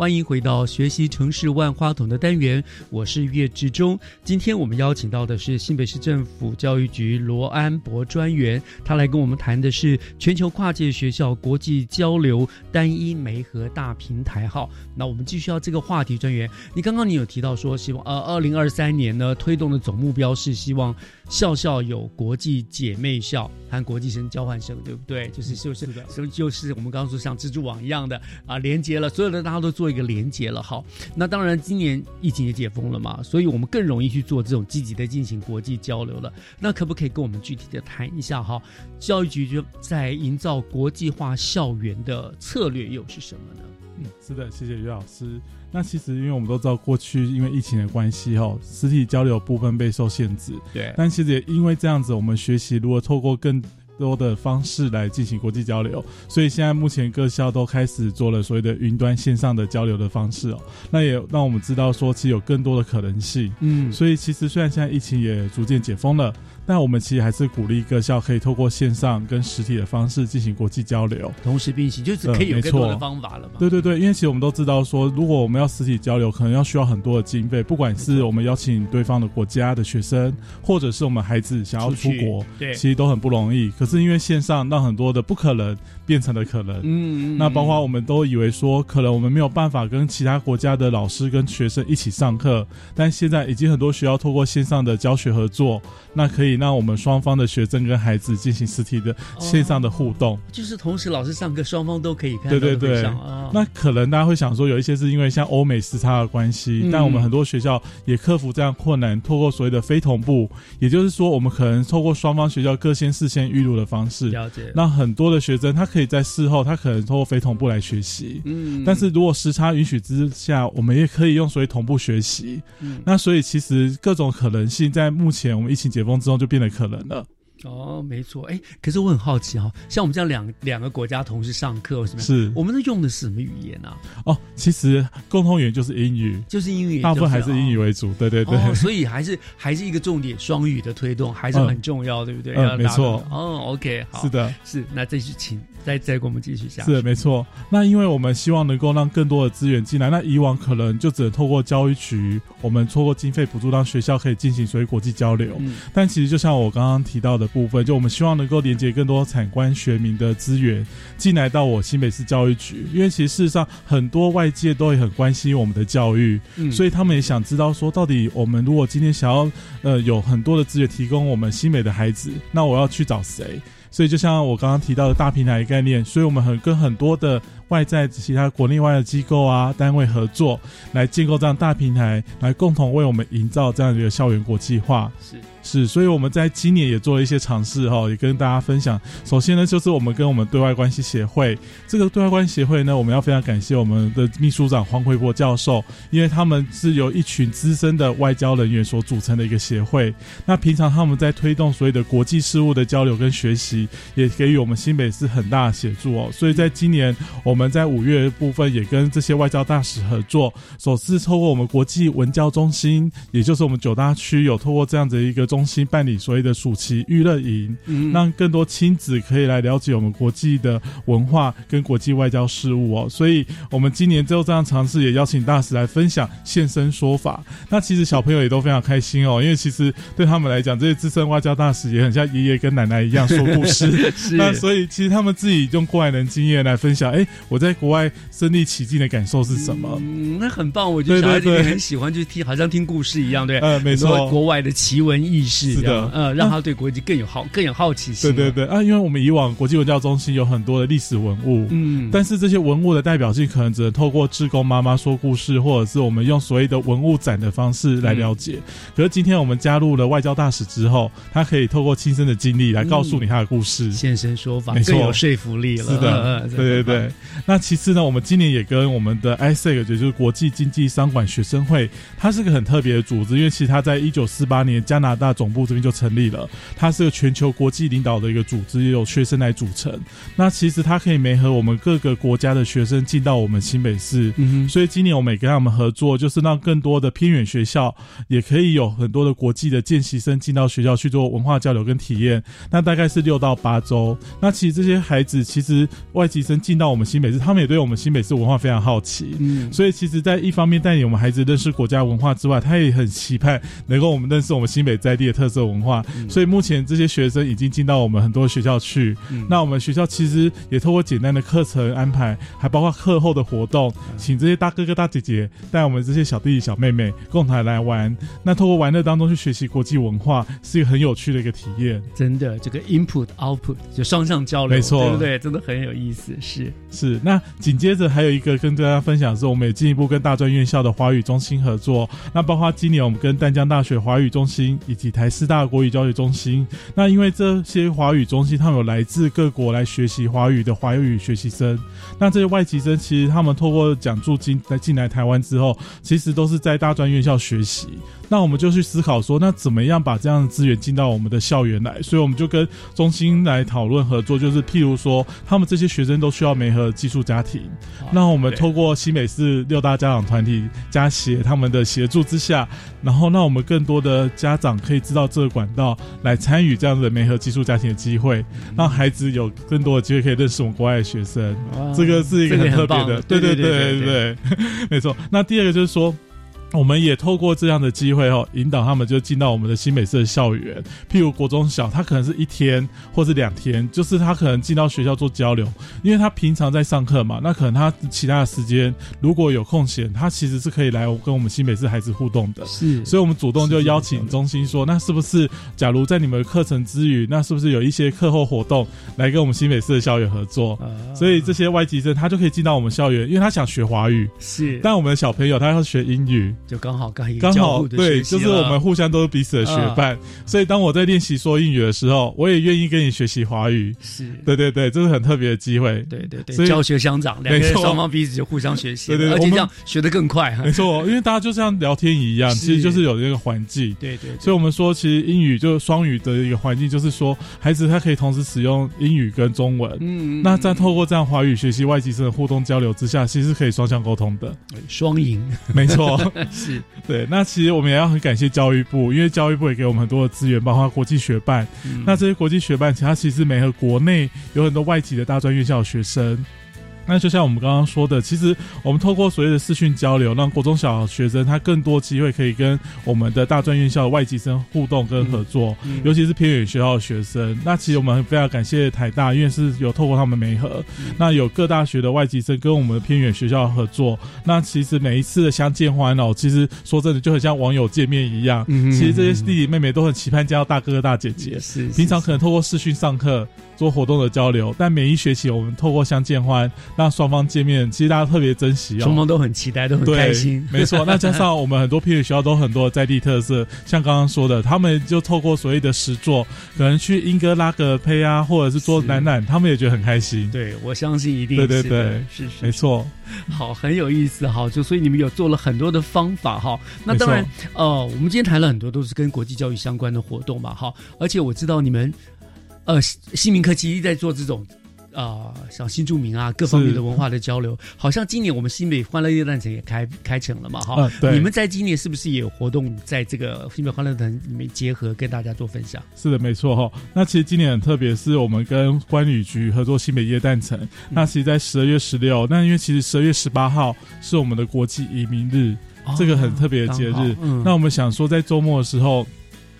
欢迎回到学习城市万花筒的单元，我是岳志忠。今天我们邀请到的是新北市政府教育局罗安博专员，他来跟我们谈的是全球跨界学校国际交流单一媒合大平台。号，那我们继续要这个话题，专员，你刚刚你有提到说，希望呃，二零二三年呢推动的总目标是希望校校有国际姐妹校和国际生交换生，对不对？就是就是，就是我们刚刚说像蜘蛛。网一样的啊，连接了所有的，大家都做一个连接了。好，那当然今年疫情也解封了嘛，所以我们更容易去做这种积极的进行国际交流了。那可不可以跟我们具体的谈一下哈？教育局就在营造国际化校园的策略又是什么呢？嗯，是的，谢谢于老师。那其实因为我们都知道，过去因为疫情的关系哈，实体交流部分备受限制。对，但其实也因为这样子，我们学习如果透过更多的方式来进行国际交流，所以现在目前各校都开始做了所谓的云端线上的交流的方式哦。那也让我们知道说，其实有更多的可能性。嗯，所以其实虽然现在疫情也逐渐解封了。那我们其实还是鼓励各校可以透过线上跟实体的方式进行国际交流，同时并行，就是可以有更多的方法了嘛。对对对，因为其实我们都知道说，如果我们要实体交流，可能要需要很多的经费，不管是我们邀请对方的国家的学生，或者是我们孩子想要出国，对，其实都很不容易。可是因为线上，让很多的不可能变成了可能。嗯，那包括我们都以为说，可能我们没有办法跟其他国家的老师跟学生一起上课，但现在已经很多学校透过线上的教学合作，那可以让我们双方。的学生跟孩子进行实体的线上的互动，就是同时老师上课，双方都可以看。对对对，那可能大家会想说，有一些是因为像欧美时差的关系，但我们很多学校也克服这样困难，透过所谓的非同步，也就是说，我们可能透过双方学校各先事先预录的方式，了解。那很多的学生他可以在事后，他可能透过非同步来学习。嗯，但是如果时差允许之下，我们也可以用所谓同步学习。嗯，那所以其实各种可能性在目前我们疫情解封之后就变得可能了。哦，没错，哎，可是我很好奇哈，像我们这样两两个国家同时上课，什么是？我们都用的是什么语言啊？哦，其实共同语言就是英语，就是英语，大部分还是英语为主，对对对。所以还是还是一个重点，双语的推动还是很重要，对不对？嗯，没错。哦，OK，好，是的，是。那这就请再再给我们继续下。是没错。那因为我们希望能够让更多的资源进来，那以往可能就只能透过教育局，我们透过经费补助，让学校可以进行所谓国际交流。嗯。但其实就像我刚刚提到的，部分，就我们希望能够连接更多产官学民的资源进来到我新北市教育局，因为其实事实上很多外界都会很关心我们的教育，所以他们也想知道说，到底我们如果今天想要呃有很多的资源提供我们新北的孩子，那我要去找谁？所以就像我刚刚提到的大平台概念，所以我们很跟很多的。外在其他国内外的机构啊单位合作，来建构这样大平台，来共同为我们营造这样一个校园国际化。是是，所以我们在今年也做了一些尝试哈，也跟大家分享。首先呢，就是我们跟我们对外关系协会，这个对外关系协会呢，我们要非常感谢我们的秘书长黄奎博教授，因为他们是由一群资深的外交人员所组成的一个协会。那平常他们在推动所有的国际事务的交流跟学习，也给予我们新北市很大的协助哦。所以在今年我们。在五月部分也跟这些外交大使合作，首次透过我们国际文教中心，也就是我们九大区有透过这样的一个中心办理所谓的暑期娱乐营，嗯让更多亲子可以来了解我们国际的文化跟国际外交事务哦。所以，我们今年就这样尝试，也邀请大使来分享现身说法。那其实小朋友也都非常开心哦，因为其实对他们来讲，这些资深外交大使也很像爷爷跟奶奶一样说故事。那所以，其实他们自己用过来人经验来分享，哎。我在国外身历其境的感受是什么？嗯，那很棒。我觉得小孩子也很喜欢去听，好像听故事一样，对。呃，没错。国外的奇闻异事，是的，呃，让他对国际更有好、更有好奇心。对对对啊，因为我们以往国际文教中心有很多的历史文物，嗯，但是这些文物的代表性可能只能透过志工妈妈说故事，或者是我们用所谓的文物展的方式来了解。可是今天我们加入了外交大使之后，他可以透过亲身的经历来告诉你他的故事，现身说法，没错，有说服力了。是的，对对对。那其次呢，我们今年也跟我们的 ISEC，也就是国际经济商管学生会，它是个很特别的组织，因为其实它在一九四八年加拿大总部这边就成立了，它是个全球国际领导的一个组织，也有学生来组成。那其实它可以媒合我们各个国家的学生进到我们新北市，嗯所以今年我们也跟他们合作，就是让更多的偏远学校也可以有很多的国际的见习生进到学校去做文化交流跟体验。那大概是六到八周。那其实这些孩子，其实外籍生进到我们新北市。他们也对我们新北市文化非常好奇，嗯，所以其实，在一方面带领我们孩子认识国家文化之外，他也很期盼能够我们认识我们新北在地的特色文化。所以目前这些学生已经进到我们很多学校去。那我们学校其实也透过简单的课程安排，还包括课后的活动，请这些大哥哥大姐姐带我们这些小弟弟小妹妹共同来玩。那透过玩乐当中去学习国际文化，是一个很有趣的一个体验。真的，这个 input output 就双向交流，没错，对不对？真的很有意思，是是。那紧接着还有一个跟大家分享的是，我们也进一步跟大专院校的华语中心合作。那包括今年我们跟淡江大学华语中心以及台师大国语教育中心。那因为这些华语中心，他们有来自各国来学习华语的华语学习生。那这些外籍生其实他们透过奖助金来进来台湾之后，其实都是在大专院校学习。那我们就去思考说，那怎么样把这样的资源进到我们的校园来？所以我们就跟中心来讨论合作，就是譬如说，他们这些学生都需要媒合技术家庭，那我们透过新美市六大家长团体加协他们的协助之下，然后让我们更多的家长可以知道这个管道来参与这样的美合寄宿家庭的机会，让孩子有更多的机会可以认识我们国外的学生。这个是一个很特别的，对对对对对，没错。那第二个就是说。我们也透过这样的机会哦，引导他们就进到我们的新美式校园。譬如国中小，他可能是一天或是两天，就是他可能进到学校做交流，因为他平常在上课嘛，那可能他其他的时间如果有空闲，他其实是可以来跟我们新美式孩子互动的。是，所以我们主动就邀请中心说，那是不是假如在你们课程之余，那是不是有一些课后活动来跟我们新美式的校园合作？所以这些外籍生他就可以进到我们校园，因为他想学华语。是，但我们的小朋友他要学英语。就刚好刚刚好对，就是我们互相都是彼此的学伴，所以当我在练习说英语的时候，我也愿意跟你学习华语。是，对对对，这是很特别的机会。对对对，教学相长，两个人双方彼此就互相学习，对对，而且这样学得更快。没错，因为大家就像聊天一样，其实就是有这个环境。对对，所以我们说，其实英语就是双语的一个环境，就是说孩子他可以同时使用英语跟中文。嗯，那在透过这样华语学习外籍生的互动交流之下，其实可以双向沟通的，双赢。没错，是。对，那其实我们也要很感谢教育部，因为教育部也给我们很多的资源，包括国际学办。那这些国际学办，其他其实没和国内有很多外籍的大专院校学生。那就像我们刚刚说的，其实我们透过所谓的视讯交流，让国中小学生他更多机会可以跟我们的大专院校的外籍生互动跟合作，尤其是偏远学校的学生。那其实我们非常感谢台大，因为是有透过他们媒合，那有各大学的外籍生跟我们的偏远学校合作。那其实每一次的相见欢哦，其实说真的就很像网友见面一样。其实这些弟弟妹妹都很期盼见到大哥哥大姐姐。是，平常可能透过视讯上课。做活动的交流，但每一学期我们透过相见欢让双方见面，其实大家特别珍惜哦，双方都很期待，都很开心。没错，那加上我们很多偏远学校都很多在地特色，像刚刚说的，他们就透过所谓的实作，可能去英哥拉格胚啊，或者是做展览，他们也觉得很开心。对，我相信一定对对对，是是没错。好，很有意思哈，就所以你们有做了很多的方法哈。那当然，呃，我们今天谈了很多都是跟国际教育相关的活动嘛，哈，而且我知道你们。呃，新民科其实在做这种啊，像新住民啊各方面的文化的交流。好像今年我们新北欢乐夜诞城也开开成了嘛，哈。对。你们在今年是不是也有活动在这个新北欢乐城里面结合，跟大家做分享？是的，没错哈。那其实今年很特别，是我们跟关旅局合作新北夜诞城。那其实，在十二月十六，那因为其实十二月十八号是我们的国际移民日，这个很特别的节日。嗯那我们想说，在周末的时候。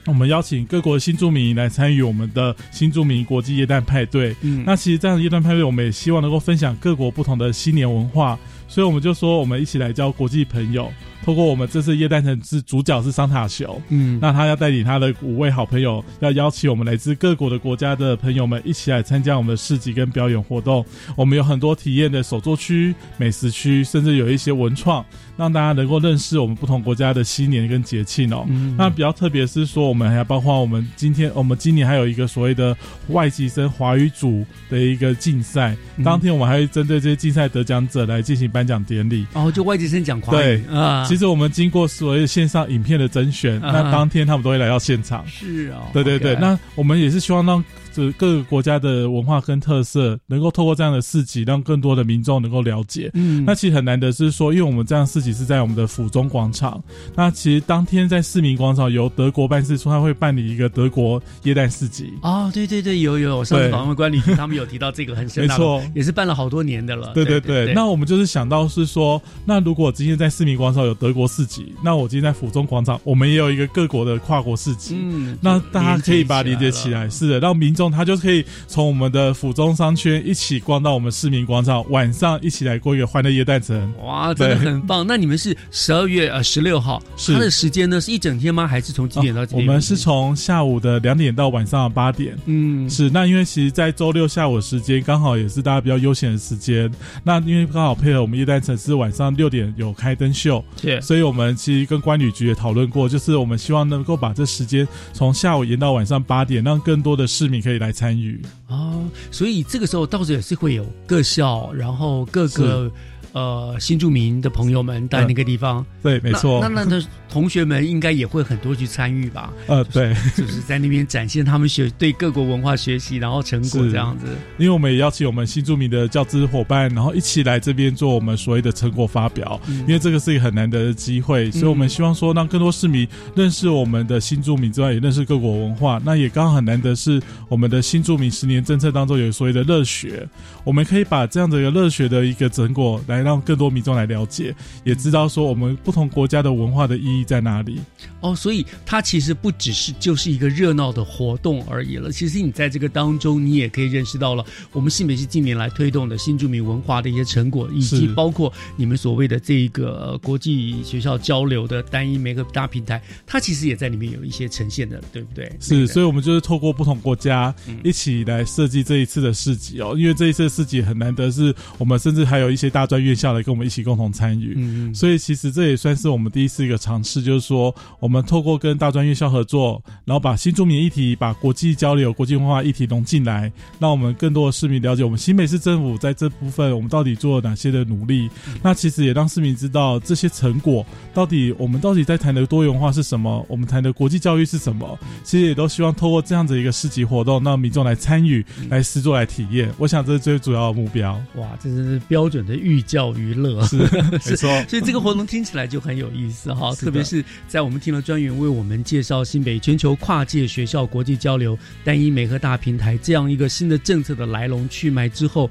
我们邀请各国新住民来参与我们的新住民国际夜蛋派对。嗯，那其实这样的夜蛋派对，我们也希望能够分享各国不同的新年文化，所以我们就说，我们一起来交国际朋友。透过我们这次夜诞城是主角是桑塔球，嗯，那他要带领他的五位好朋友，要邀请我们来自各国的国家的朋友们一起来参加我们的市集跟表演活动。我们有很多体验的手作区、美食区，甚至有一些文创。让大家能够认识我们不同国家的新年跟节庆哦。那比较特别是说，我们还包括我们今天，我们今年还有一个所谓的外籍生华语组的一个竞赛。当天我们还会针对这些竞赛得奖者来进行颁奖典礼。哦，就外籍生讲华语。对啊，其实我们经过所有线上影片的甄选，那当天他们都会来到现场。是啊，对对对。那我们也是希望让。这各个国家的文化跟特色，能够透过这样的市集，让更多的民众能够了解。嗯，那其实很难得是说，因为我们这样市集是在我们的府中广场。那其实当天在市民广场由德国办事处，他会办理一个德国耶诞市集。哦，对对对，有有，我上次访问管理局他们有提到这个很盛大，没错，也是办了好多年的了。对对对，那我们就是想到是说，那如果今天在市民广场有德国市集，那我今天在府中广场，我们也有一个各国的跨国市集。嗯，那大家可以把它连接起来，是的，让民众他就可以。从我们的府中商圈一起逛到我们市民广场，晚上一起来过一个欢乐夜诞城。哇，真的很棒！那你们是十二月呃十六号，它的时间呢是一整天吗？还是从几点到几点？我们是从下午的两点到晚上八点。嗯，是。那因为其实，在周六下午的时间刚好也是大家比较悠闲的时间。那因为刚好配合我们夜诞城是晚上六点有开灯秀，对，所以我们其实跟关旅局也讨论过，就是我们希望能够把这时间从下午延到晚上八点，让更多的市民可以来参与。哦，所以这个时候到时也是会有各校，然后各个。呃，新住民的朋友们在那个地方，对，没错。那那的同学们应该也会很多去参与吧？呃，对，就是在那边展现他们学对各国文化学习，然后成果这样子。因为我们也邀请我们新住民的教资伙伴，然后一起来这边做我们所谓的成果发表。因为这个是一个很难得的机会，所以我们希望说让更多市民认识我们的新住民之外，也认识各国文化。那也刚好很难得是我们的新住民十年政策当中有所谓的热血，我们可以把这样的一个热血的一个成果来。让更多民众来了解，也知道说我们不同国家的文化的意义在哪里。哦，所以它其实不只是就是一个热闹的活动而已了。其实你在这个当中，你也可以认识到了我们新北市近年来推动的新住民文化的一些成果，以及包括你们所谓的这一个国际学校交流的单一每个大平台，它其实也在里面有一些呈现的，对不对？是，所以我们就是透过不同国家一起来设计这一次的市集哦。因为这一次市集很难得，是我们甚至还有一些大专院校来跟我们一起共同参与。嗯嗯。所以其实这也算是我们第一次一个尝试，就是说我们透过跟大专院校合作，然后把新住民议题、把国际交流、国际文化议题融进来，让我们更多的市民了解我们新北市政府在这部分我们到底做了哪些的努力。那其实也让市民知道这些成果到底我们到底在谈的多元化是什么，我们谈的国际教育是什么。其实也都希望透过这样子一个市集活动，让民众来参与、来试做、来体验。我想这是最主要的目标。哇，这是标准的预教。教娱乐，是 没错。所以这个活动听起来就很有意思哈，特别是在我们听了专员为我们介绍新北全球跨界学校国际交流单一美和大平台这样一个新的政策的来龙去脉之后，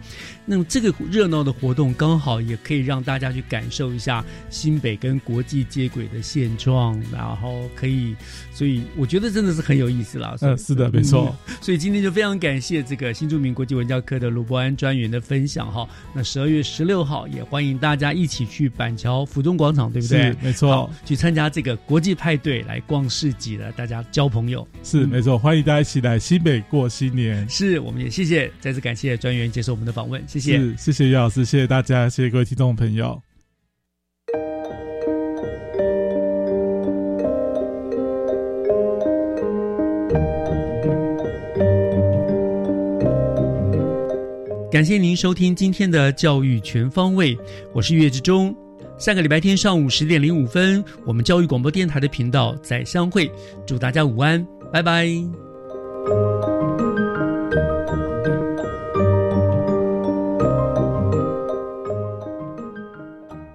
那么这个热闹的活动刚好也可以让大家去感受一下新北跟国际接轨的现状，然后可以，所以我觉得真的是很有意思啦。嗯，是的，没错。所以今天就非常感谢这个新著名国际文教科的卢伯安专员的分享哈。那十二月十六号也欢迎大家一起去板桥府中广场，对不对？没错，去参加这个国际派对，来逛市集的，大家交朋友。是没错，欢迎大家一起来新北过新年。是，我们也谢谢，再次感谢专员接受我们的访问，谢谢，谢谢于老师，谢谢大家，谢谢各位听众朋友。感谢您收听今天的教育全方位，我是岳志忠。下个礼拜天上午十点零五分，我们教育广播电台的频道再相会。祝大家午安，拜拜。